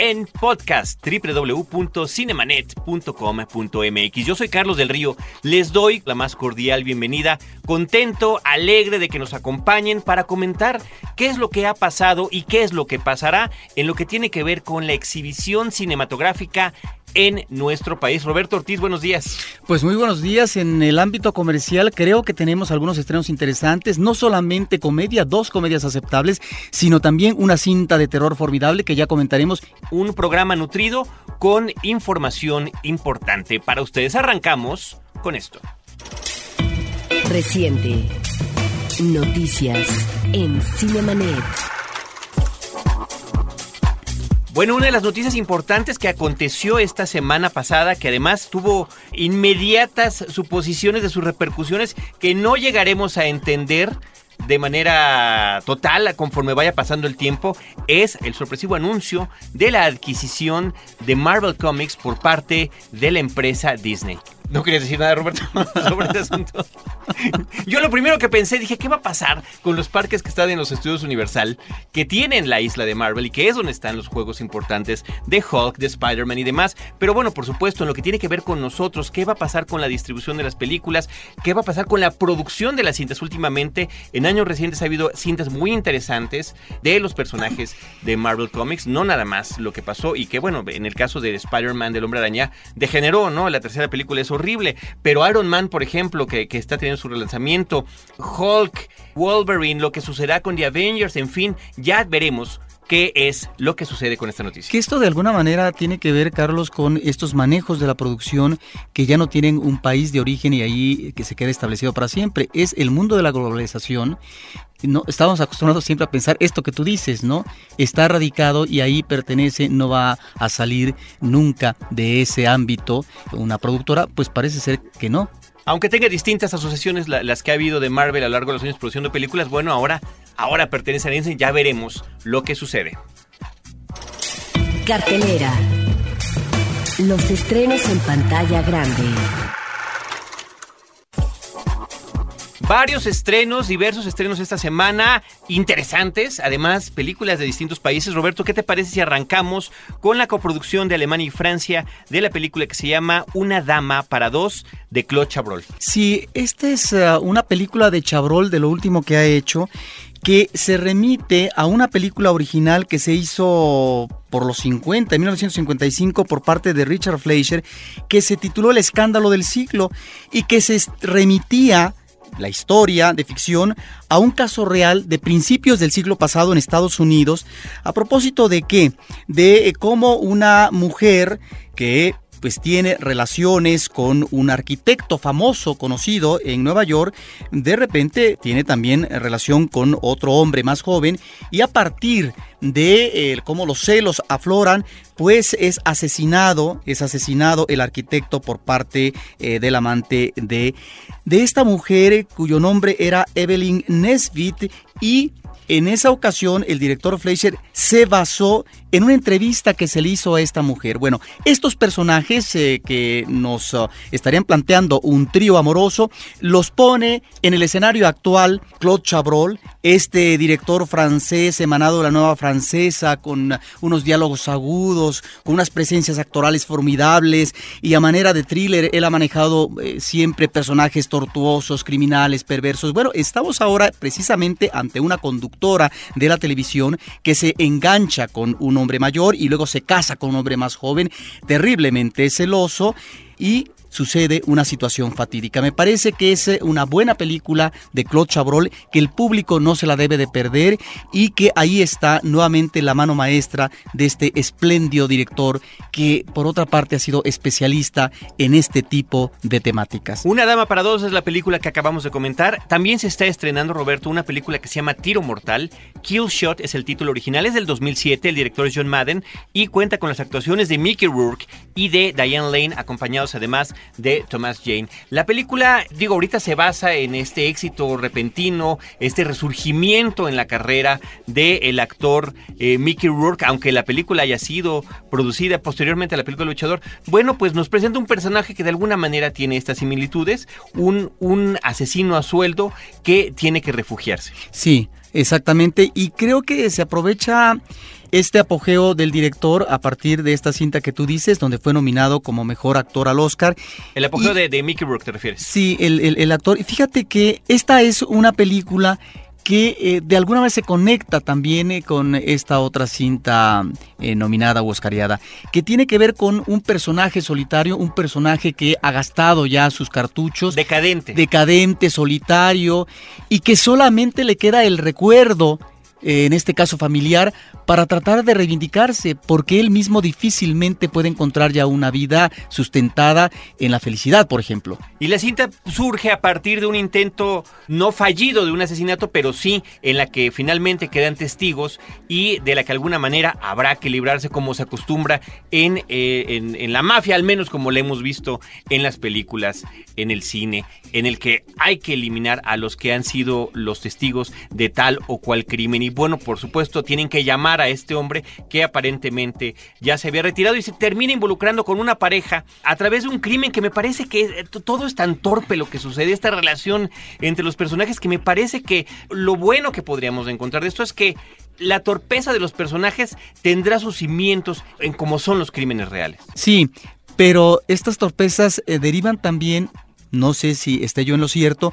en podcast www.cinemanet.com.mx. Yo soy Carlos del Río, les doy la más cordial bienvenida, contento, alegre de que nos acompañen para comentar qué es lo que ha pasado y qué es lo que pasará en lo que tiene que ver con la exhibición cinematográfica en nuestro país. Roberto Ortiz, buenos días. Pues muy buenos días. En el ámbito comercial creo que tenemos algunos estrenos interesantes, no solamente comedia, dos comedias aceptables, sino también una cinta de terror formidable que ya comentaremos. Un programa nutrido con información importante para ustedes. Arrancamos con esto. Reciente. Noticias en Cinemanet. Bueno, una de las noticias importantes que aconteció esta semana pasada, que además tuvo inmediatas suposiciones de sus repercusiones que no llegaremos a entender de manera total conforme vaya pasando el tiempo, es el sorpresivo anuncio de la adquisición de Marvel Comics por parte de la empresa Disney. No querías decir nada, Roberto, sobre este asunto. Yo lo primero que pensé, dije, ¿qué va a pasar con los parques que están en los estudios Universal, que tienen la isla de Marvel y que es donde están los juegos importantes de Hulk, de Spider-Man y demás? Pero bueno, por supuesto, en lo que tiene que ver con nosotros, ¿qué va a pasar con la distribución de las películas? ¿Qué va a pasar con la producción de las cintas? Últimamente, en años recientes ha habido cintas muy interesantes de los personajes de Marvel Comics, no nada más lo que pasó y que bueno, en el caso de Spider-Man del Hombre Araña, degeneró, ¿no? La tercera película es horrible. Pero Iron Man, por ejemplo, que, que está teniendo su relanzamiento, Hulk, Wolverine, lo que sucederá con The Avengers, en fin, ya veremos qué es lo que sucede con esta noticia. Que esto de alguna manera tiene que ver, Carlos, con estos manejos de la producción que ya no tienen un país de origen y ahí que se queda establecido para siempre. Es el mundo de la globalización. No, estamos acostumbrados siempre a pensar esto que tú dices, ¿no? Está radicado y ahí pertenece, no va a salir nunca de ese ámbito. Una productora, pues parece ser que no. Aunque tenga distintas asociaciones las que ha habido de Marvel a lo largo de los años produciendo películas, bueno, ahora, ahora pertenece a Disney, ya veremos lo que sucede. Cartelera. Los estrenos en pantalla grande. Varios estrenos, diversos estrenos esta semana, interesantes, además películas de distintos países. Roberto, ¿qué te parece si arrancamos con la coproducción de Alemania y Francia de la película que se llama Una dama para dos de Claude Chabrol? Sí, esta es uh, una película de Chabrol de lo último que ha hecho que se remite a una película original que se hizo por los 50, en 1955, por parte de Richard Fleischer, que se tituló El escándalo del siglo y que se remitía la historia de ficción a un caso real de principios del siglo pasado en Estados Unidos, a propósito de qué? De cómo una mujer que pues tiene relaciones con un arquitecto famoso conocido en Nueva York, de repente tiene también relación con otro hombre más joven y a partir de eh, cómo los celos afloran, pues es asesinado, es asesinado el arquitecto por parte eh, del amante de, de esta mujer cuyo nombre era Evelyn Nesbitt y en esa ocasión el director Fleischer se basó en una entrevista que se le hizo a esta mujer. Bueno, estos personajes eh, que nos uh, estarían planteando un trío amoroso los pone en el escenario actual Claude Chabrol, este director francés emanado de la nueva francesa con unos diálogos agudos, con unas presencias actorales formidables y a manera de thriller él ha manejado eh, siempre personajes tortuosos, criminales, perversos. Bueno, estamos ahora precisamente ante una de la televisión que se engancha con un hombre mayor y luego se casa con un hombre más joven, terriblemente celoso y sucede una situación fatídica. Me parece que es eh, una buena película de Claude Chabrol que el público no se la debe de perder y que ahí está nuevamente la mano maestra de este espléndido director que por otra parte ha sido especialista en este tipo de temáticas. Una dama para dos es la película que acabamos de comentar. También se está estrenando, Roberto, una película que se llama Tiro Mortal. Kill Shot es el título original, es del 2007, el director es John Madden y cuenta con las actuaciones de Mickey Rourke y de Diane Lane, acompañados además de Thomas Jane. La película, digo, ahorita se basa en este éxito repentino, este resurgimiento en la carrera del actor eh, Mickey Rourke, aunque la película haya sido producida posteriormente a la película Luchador. Bueno, pues nos presenta un personaje que de alguna manera tiene estas similitudes, un, un asesino a sueldo que tiene que refugiarse. Sí, exactamente. Y creo que se aprovecha este apogeo del director a partir de esta cinta que tú dices, donde fue nominado como mejor actor al Oscar. El apogeo de, Mickey Rourke, ¿te refieres? Sí, el, el actor. Y fíjate que esta es una película que eh, de alguna vez se conecta también eh, con esta otra cinta eh, nominada o oscariada, que tiene que ver con un personaje solitario, un personaje que ha gastado ya sus cartuchos. Decadente. Decadente, solitario, y que solamente le queda el recuerdo en este caso familiar, para tratar de reivindicarse, porque él mismo difícilmente puede encontrar ya una vida sustentada en la felicidad, por ejemplo. Y la cinta surge a partir de un intento no fallido de un asesinato, pero sí en la que finalmente quedan testigos y de la que de alguna manera habrá que librarse como se acostumbra en, eh, en, en la mafia, al menos como la hemos visto en las películas, en el cine, en el que hay que eliminar a los que han sido los testigos de tal o cual crimen. Bueno, por supuesto, tienen que llamar a este hombre que aparentemente ya se había retirado y se termina involucrando con una pareja a través de un crimen que me parece que eh, todo es tan torpe lo que sucede, esta relación entre los personajes que me parece que lo bueno que podríamos encontrar de esto es que la torpeza de los personajes tendrá sus cimientos en cómo son los crímenes reales. Sí, pero estas torpezas eh, derivan también no sé si esté yo en lo cierto,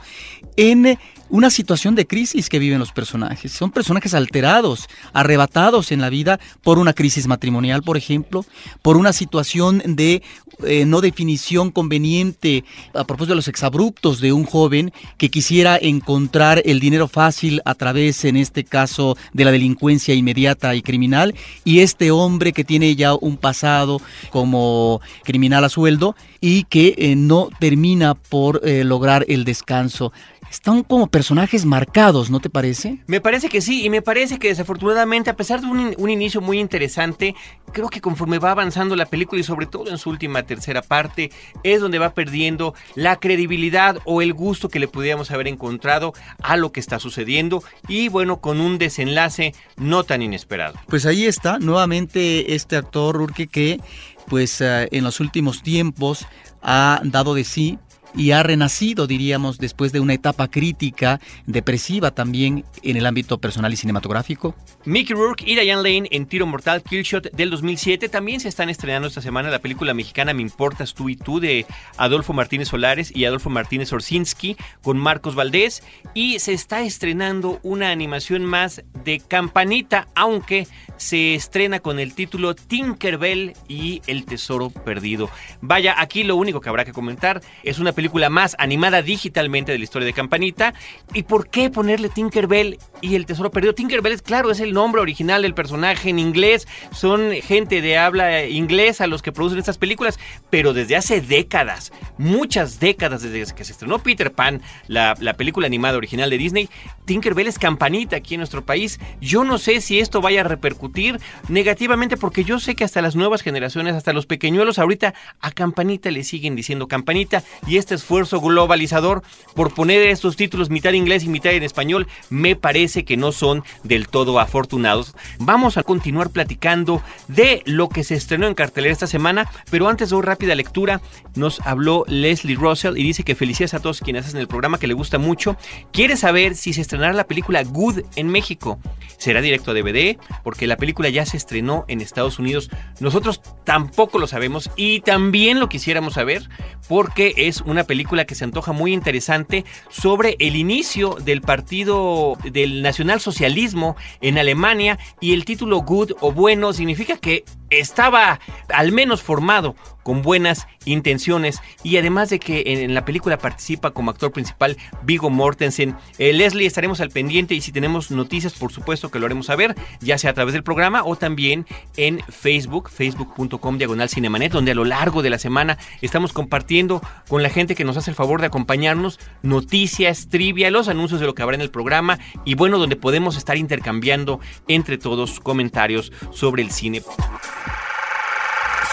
en una situación de crisis que viven los personajes. Son personajes alterados, arrebatados en la vida por una crisis matrimonial, por ejemplo, por una situación de eh, no definición conveniente a propósito de los exabruptos de un joven que quisiera encontrar el dinero fácil a través, en este caso, de la delincuencia inmediata y criminal, y este hombre que tiene ya un pasado como criminal a sueldo y que eh, no termina por eh, lograr el descanso están como personajes marcados, ¿no te parece? Me parece que sí, y me parece que desafortunadamente, a pesar de un, inicio muy interesante, creo que conforme va avanzando la película y sobre todo en su última tercera parte, es donde va perdiendo la credibilidad o el gusto que le pudiéramos haber encontrado a lo que está sucediendo y bueno, con un desenlace no tan inesperado. Pues ahí está, nuevamente este actor Urque que pues eh, en los últimos tiempos ha dado de sí y ha renacido, diríamos, después de una etapa crítica, depresiva también en el ámbito personal y cinematográfico. Mickey Rourke y Diane Lane en Tiro Mortal Killshot del 2007 también se están estrenando esta semana la película mexicana Me Importas Tú y Tú de Adolfo Martínez Solares y Adolfo Martínez Orsinski con Marcos Valdés y se está estrenando una animación más de campanita, aunque se estrena con el título Tinkerbell y el Tesoro Perdido. Vaya, aquí lo único que habrá que comentar es una película más animada digitalmente de la historia de Campanita. ¿Y por qué ponerle Tinkerbell y el Tesoro Perdido? Tinkerbell es claro, es el nombre original del personaje en inglés. Son gente de habla inglesa los que producen estas películas, pero desde hace décadas, muchas décadas desde que se estrenó Peter Pan, la, la película animada original de Disney, Tinkerbell es Campanita aquí en nuestro país. Yo no sé si esto vaya a repercutir negativamente porque yo sé que hasta las nuevas generaciones, hasta los pequeñuelos ahorita a Campanita le siguen diciendo Campanita y este esfuerzo globalizador por poner estos títulos mitad inglés y mitad en español me parece que no son del todo afortunados. Vamos a continuar platicando de lo que se estrenó en cartelera esta semana, pero antes de una rápida lectura nos habló Leslie Russell y dice que felicidades a todos quienes hacen el programa, que le gusta mucho. Quiere saber si se estrenará la película Good en México. ¿Será directo a DVD? Porque la película ya se estrenó en Estados Unidos. Nosotros tampoco lo sabemos y también lo quisiéramos saber porque es una película que se antoja muy interesante sobre el inicio del partido del nacionalsocialismo en Alemania y el título good o bueno significa que estaba al menos formado con buenas intenciones y además de que en, la película participa como actor principal Vigo Mortensen. Eh, Leslie, estaremos al pendiente y si tenemos noticias, por supuesto que lo haremos saber, ya sea a través del programa o también en Facebook, facebook.com diagonal cinemanet, donde a lo largo de la semana estamos compartiendo con la gente que nos hace el favor de acompañarnos noticias, trivia, los anuncios de lo que habrá en el programa y bueno, donde podemos estar intercambiando entre todos comentarios sobre el cine.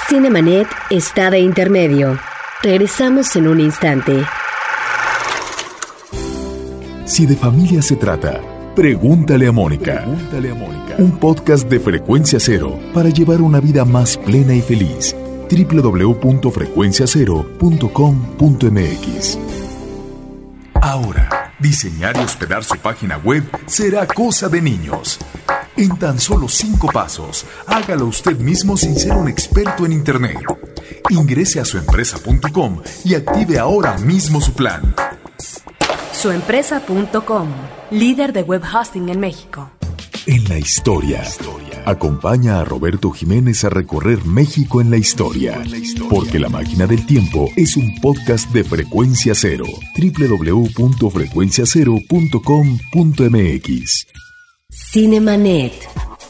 Cinemanet está de intermedio. Regresamos en un instante. Si de familia se trata, pregúntale a Mónica. Pregúntale a Mónica. Un podcast de frecuencia cero para llevar una vida más plena y feliz. www.frecuenciacero.com.mx Ahora, diseñar y hospedar su página web será cosa de niños. En tan solo cinco pasos, hágalo usted mismo sin ser un experto en Internet. Ingrese a suempresa.com y active ahora mismo su plan. Suempresa.com, líder de web hosting en México. En la historia. Acompaña a Roberto Jiménez a recorrer México en la historia. Porque La Máquina del Tiempo es un podcast de frecuencia cero. www.frecuenciacero.com.mx Cinemanet.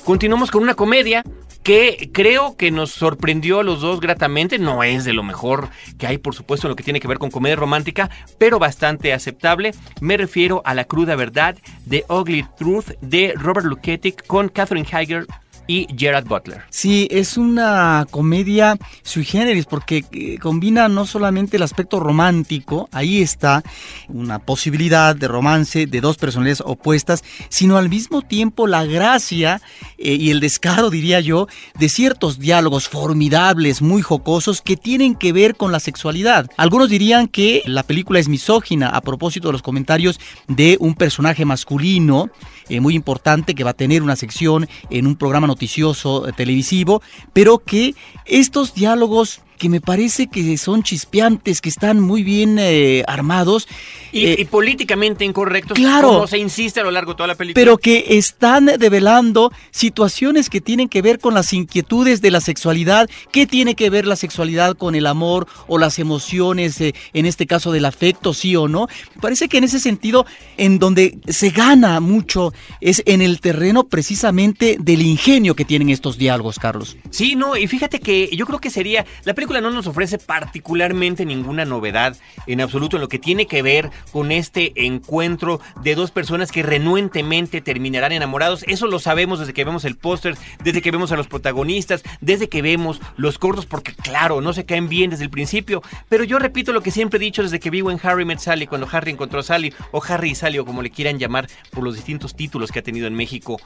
Continuamos con una comedia que creo que nos sorprendió a los dos gratamente. No es de lo mejor que hay, por supuesto, en lo que tiene que ver con comedia romántica, pero bastante aceptable. Me refiero a La cruda verdad de Ugly Truth de Robert Luketic con Catherine Heiger y Gerard Butler. Sí, es una comedia sui generis porque eh, combina no solamente el aspecto romántico, ahí está una posibilidad de romance de dos personalidades opuestas, sino al mismo tiempo la gracia eh, y el descaro, diría yo, de ciertos diálogos formidables, muy jocosos, que tienen que ver con la sexualidad. Algunos dirían que la película es misógina a propósito de los comentarios de un personaje masculino eh, muy importante que va a tener una sección en un programa noticioso eh, televisivo, pero que estos diálogos que me parece que son chispeantes, que están muy bien eh, armados. Y, eh, y políticamente incorrectos, claro. como se insiste a lo largo de toda la película. pero que están develando situaciones que tienen que ver con las inquietudes de la sexualidad. ¿Qué tiene que ver la sexualidad con el amor o las emociones, eh, en este caso del afecto, sí o no? Me parece que en ese sentido, en donde se gana mucho, es en el terreno precisamente del ingenio que tienen estos diálogos, Carlos. Sí, no, y fíjate que yo creo que sería. La película no nos ofrece particularmente ninguna novedad en absoluto en lo que tiene que ver con este encuentro de dos personas que renuentemente terminarán enamorados. Eso lo sabemos desde que vemos el póster, desde que vemos a los protagonistas, desde que vemos los cortos, porque claro, no se caen bien desde el principio. Pero yo repito lo que siempre he dicho desde que vivo en Harry Met Sally, cuando Harry encontró a Sally, o Harry y Sally, o como le quieran llamar por los distintos títulos que ha tenido en México.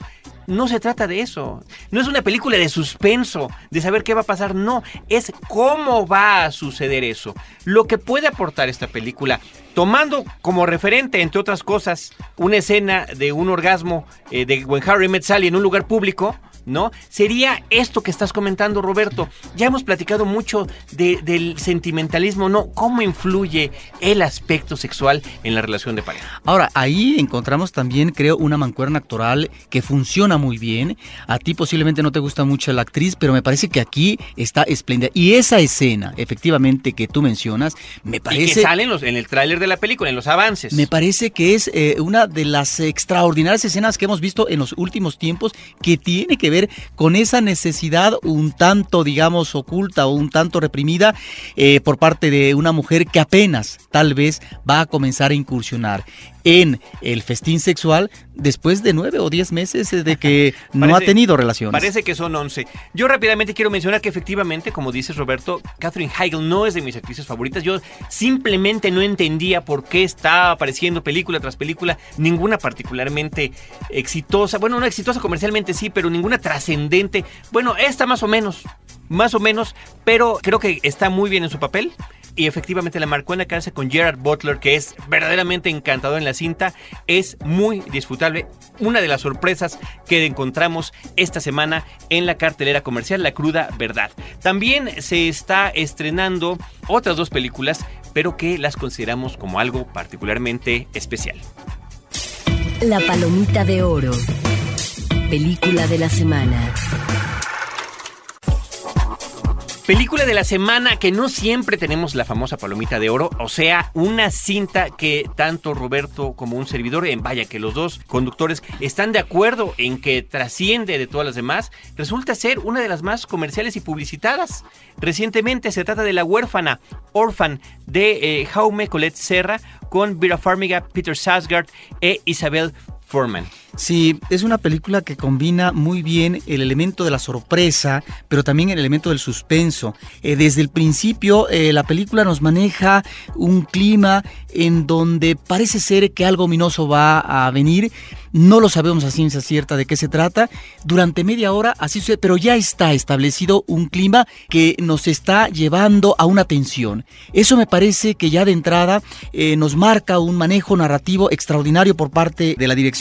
No se trata de eso. No es una película de suspenso, de saber qué va a pasar. No, es cómo va a suceder eso. Lo que puede aportar esta película, tomando como referente, entre otras cosas, una escena de un orgasmo eh, de When Harry Met Sally en un lugar público, ¿no? Sería esto que estás comentando, Roberto. Ya hemos platicado mucho de- del sentimentalismo, ¿no? ¿Cómo influye el aspecto sexual en la relación de pareja? Ahora, ahí encontramos también, creo, una mancuerna actoral que funciona muy bien. A ti posiblemente no te gusta mucho la actriz, pero me parece que aquí está espléndida. Y esa escena, efectivamente, que tú mencionas, me Y que parece... salen los, en el tráiler de la película, en los avances. Me parece que es eh, una de las extraordinarias escenas que hemos visto en los últimos tiempos que tiene que ver con esa necesidad un tanto, digamos, oculta o un tanto reprimida eh, por parte de una mujer que apenas, tal vez, va a comenzar a incursionar en el festín sexual después de nueve o diez meses de que no ha tenido relaciones. Parece que son 11. Yo rápidamente quiero mencionar que efectivamente, como dices Roberto, Catherine Heigl no es de mis actrices favoritas. Yo simplemente no entendía por qué estaba apareciendo película tras película, ninguna particularmente exitosa. Bueno, no exitosa comercialmente sí, pero ninguna trascendente. Bueno, esta más o menos, más o menos, pero creo que está muy bien en su papel. Y efectivamente la marcó en la casa con Gerard Butler, que es verdaderamente encantador en la cinta. Es muy disfrutable. Una de las sorpresas que encontramos esta semana en la cartelera comercial, La Cruda Verdad. También se está estrenando otras dos películas, pero que las consideramos como algo particularmente especial. La Palomita de Oro. Película de la semana. Película de la semana que no siempre tenemos la famosa palomita de oro, o sea, una cinta que tanto Roberto como un servidor, en vaya que los dos conductores están de acuerdo en que trasciende de todas las demás, resulta ser una de las más comerciales y publicitadas. Recientemente se trata de La huérfana, Orphan, de eh, Jaume Colette Serra, con Vera Farmiga, Peter Sarsgaard e Isabel Foreman. Sí, es una película que combina muy bien el elemento de la sorpresa, pero también el elemento del suspenso. Eh, desde el principio, eh, la película nos maneja un clima en donde parece ser que algo ominoso va a venir. No lo sabemos a ciencia cierta de qué se trata. Durante media hora así sucede, pero ya está establecido un clima que nos está llevando a una tensión. Eso me parece que ya de entrada eh, nos marca un manejo narrativo extraordinario por parte de la dirección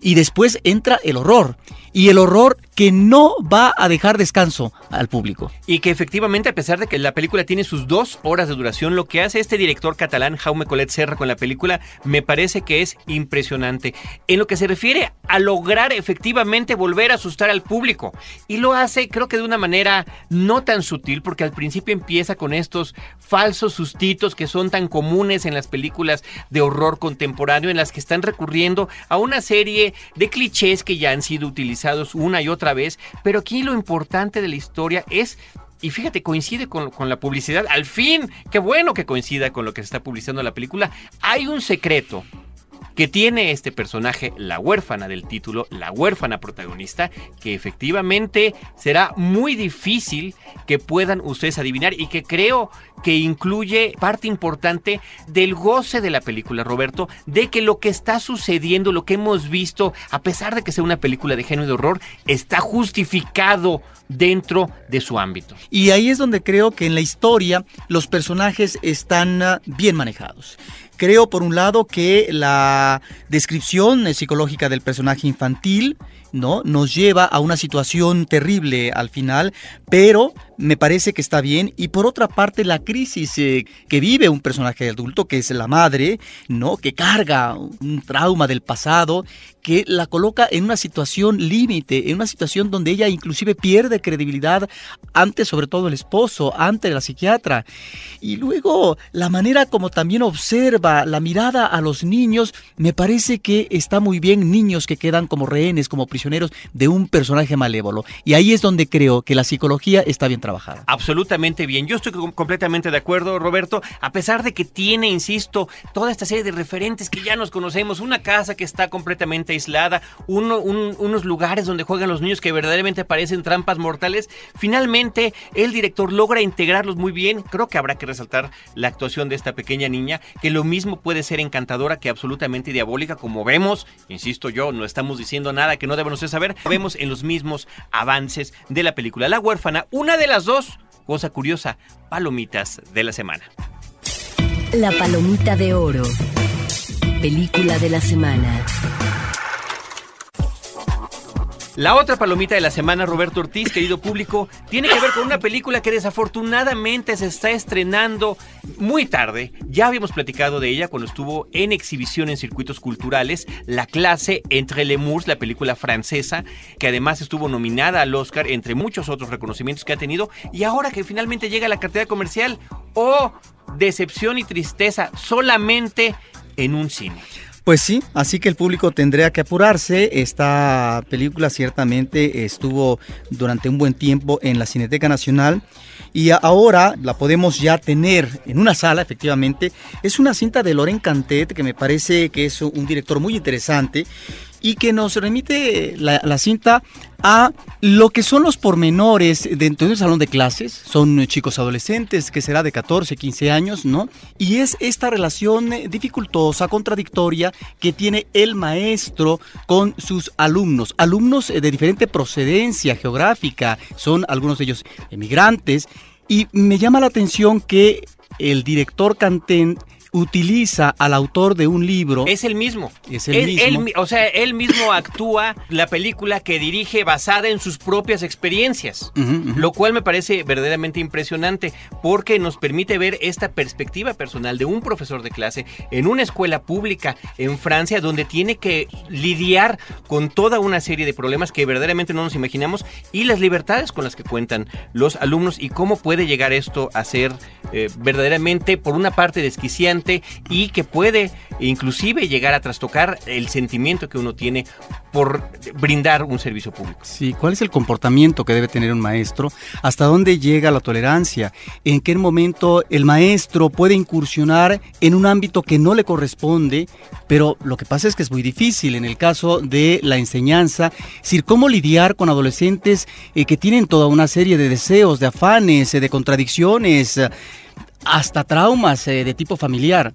y después entra el horror. Y el horror que no va a dejar descanso al público. Y que efectivamente, a pesar de que la película tiene sus dos horas de duración, lo que hace este director catalán, Jaume Colet Serra, con la película, me parece que es impresionante. En lo que se refiere a lograr efectivamente volver a asustar al público. Y lo hace, creo que de una manera no tan sutil, porque al principio empieza con estos falsos sustitos que son tan comunes en las películas de horror contemporáneo, en las que están recurriendo a una serie de clichés que ya han sido utilizados una y otra vez, pero aquí lo importante de la historia es y fíjate, coincide con, con, la publicidad. Al fin, qué bueno que coincida con lo que se está publicando la película. Hay un secreto que tiene este personaje, la huérfana del título, la huérfana protagonista, que efectivamente será muy difícil que puedan ustedes adivinar y que creo que incluye parte importante del goce de la película, Roberto, de que lo que está sucediendo, lo que hemos visto, a pesar de que sea una película de género de horror, está justificado dentro de su ámbito. Y ahí es donde creo que en la historia los personajes están ah, bien manejados. Creo, por un lado, que la descripción psicológica del personaje infantil ¿no? nos lleva a una situación terrible al final, pero me parece que está bien. Y por otra parte, la crisis eh, que vive un personaje adulto, que es la madre, ¿no? Que carga un trauma del pasado, que la coloca en una situación límite, en una situación donde ella inclusive pierde credibilidad ante sobre todo el esposo, ante la psiquiatra. Y luego la manera como también observa la mirada a los niños, me parece que está muy bien niños que quedan como rehenes, como prisioneros de un personaje malévolo. Y ahí es donde creo que la psicología está bien trabajada. Absolutamente bien. Yo estoy completamente de acuerdo, Roberto. A pesar de que tiene, insisto, toda esta serie de referentes que ya nos conocemos, una casa que está completamente aislada, unos lugares donde juegan los niños que verdaderamente parecen trampas mortales, finalmente el director logra integrarlos muy bien. Creo que habrá que resaltar la actuación de esta pequeña niña, que lo mismo puede ser encantadora que absolutamente diabólica, como vemos, insisto yo, no estamos diciendo nada que no ustedes saber, vemos en los mismos avances de la película. La huérfana, una de las dos, cosa curiosa, palomitas de la semana. La palomita de oro. Película de la semana. La otra palomita de la semana, Roberto Ortiz, querido público, tiene que ver con una película que desafortunadamente se está estrenando muy tarde. Ya habíamos platicado de ella cuando estuvo en exhibición en circuitos culturales, La clase entre lemurs, la película francesa, que además estuvo nominada al Oscar, entre muchos otros reconocimientos que ha tenido, y ahora que finalmente llega a la cartera comercial, ¡oh! Decepción y tristeza solamente en un cine. Pues sí, así que el público tendría que apurarse. Esta película ciertamente estuvo durante un buen tiempo en la Cineteca Nacional y ahora la podemos ya tener en una sala, efectivamente. Es una cinta de Loren Cantet que me parece que es un director muy interesante y que nos remite la, cinta a lo que son los pormenores dentro del salón de clases. Son chicos adolescentes que será de 14, 15 años, ¿no? Y es esta relación dificultosa, contradictoria que tiene el maestro con sus alumnos. Alumnos de diferente procedencia geográfica, son algunos de ellos emigrantes. Y me llama la atención que el director Cantén utiliza al autor de un libro. Es el mismo. Es el mismo. o sea, él mismo actúa la película que dirige basada en sus propias experiencias, lo cual me parece verdaderamente impresionante porque nos permite ver esta perspectiva personal de un profesor de clase en una escuela pública en Francia donde tiene que lidiar con toda una serie de problemas que verdaderamente no nos imaginamos y las libertades con las que cuentan los alumnos y cómo puede llegar esto a ser eh, verdaderamente por una parte desquiciante y que puede inclusive llegar a trastocar el sentimiento que uno tiene por brindar un servicio público. Sí, ¿cuál es el comportamiento que debe tener un maestro? ¿Hasta dónde llega la tolerancia? ¿En qué momento el maestro puede incursionar en un ámbito que no le corresponde? Pero lo que pasa es que es muy difícil en el caso de la enseñanza, es decir, cómo lidiar con adolescentes eh, que tienen toda una serie de deseos, de afanes, eh, de contradicciones, hasta traumas de tipo familiar.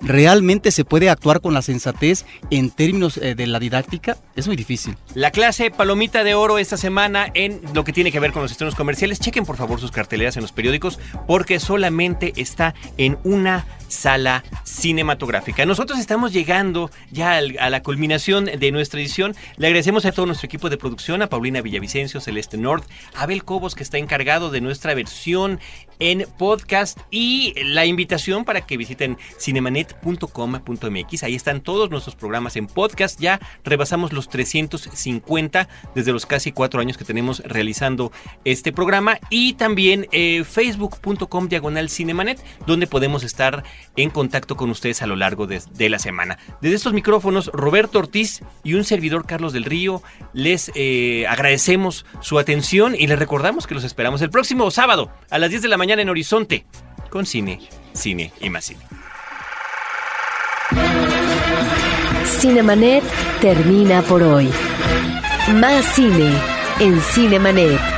¿Realmente se puede actuar con la sensatez en términos eh, de la didáctica? Es muy difícil. La clase Palomita de Oro esta semana en lo que tiene que ver con los estrenos comerciales. Chequen por favor sus carteleras en los periódicos porque solamente está en una sala cinematográfica. Nosotros estamos llegando ya a la culminación de nuestra edición. Le agradecemos a todo nuestro equipo de producción, a Paulina Villavicencio, Celeste North, Abel Cobos que está encargado de nuestra versión en podcast y la invitación para que visiten cinemanet.com.mx. Ahí están todos nuestros programas en podcast. Ya rebasamos los 350 desde los casi cuatro años que tenemos realizando este programa y también eh, facebook.com diagonal cinemanet donde podemos estar en contacto con ustedes a lo largo de, la semana. Desde estos micrófonos, Roberto Ortiz y un servidor Carlos del Río, les eh, agradecemos su atención y les recordamos que los esperamos el próximo sábado a las 10 de la mañana en Horizonte con cine, cine y más cine. Cinemanet termina por hoy. Más cine en Cinemanet.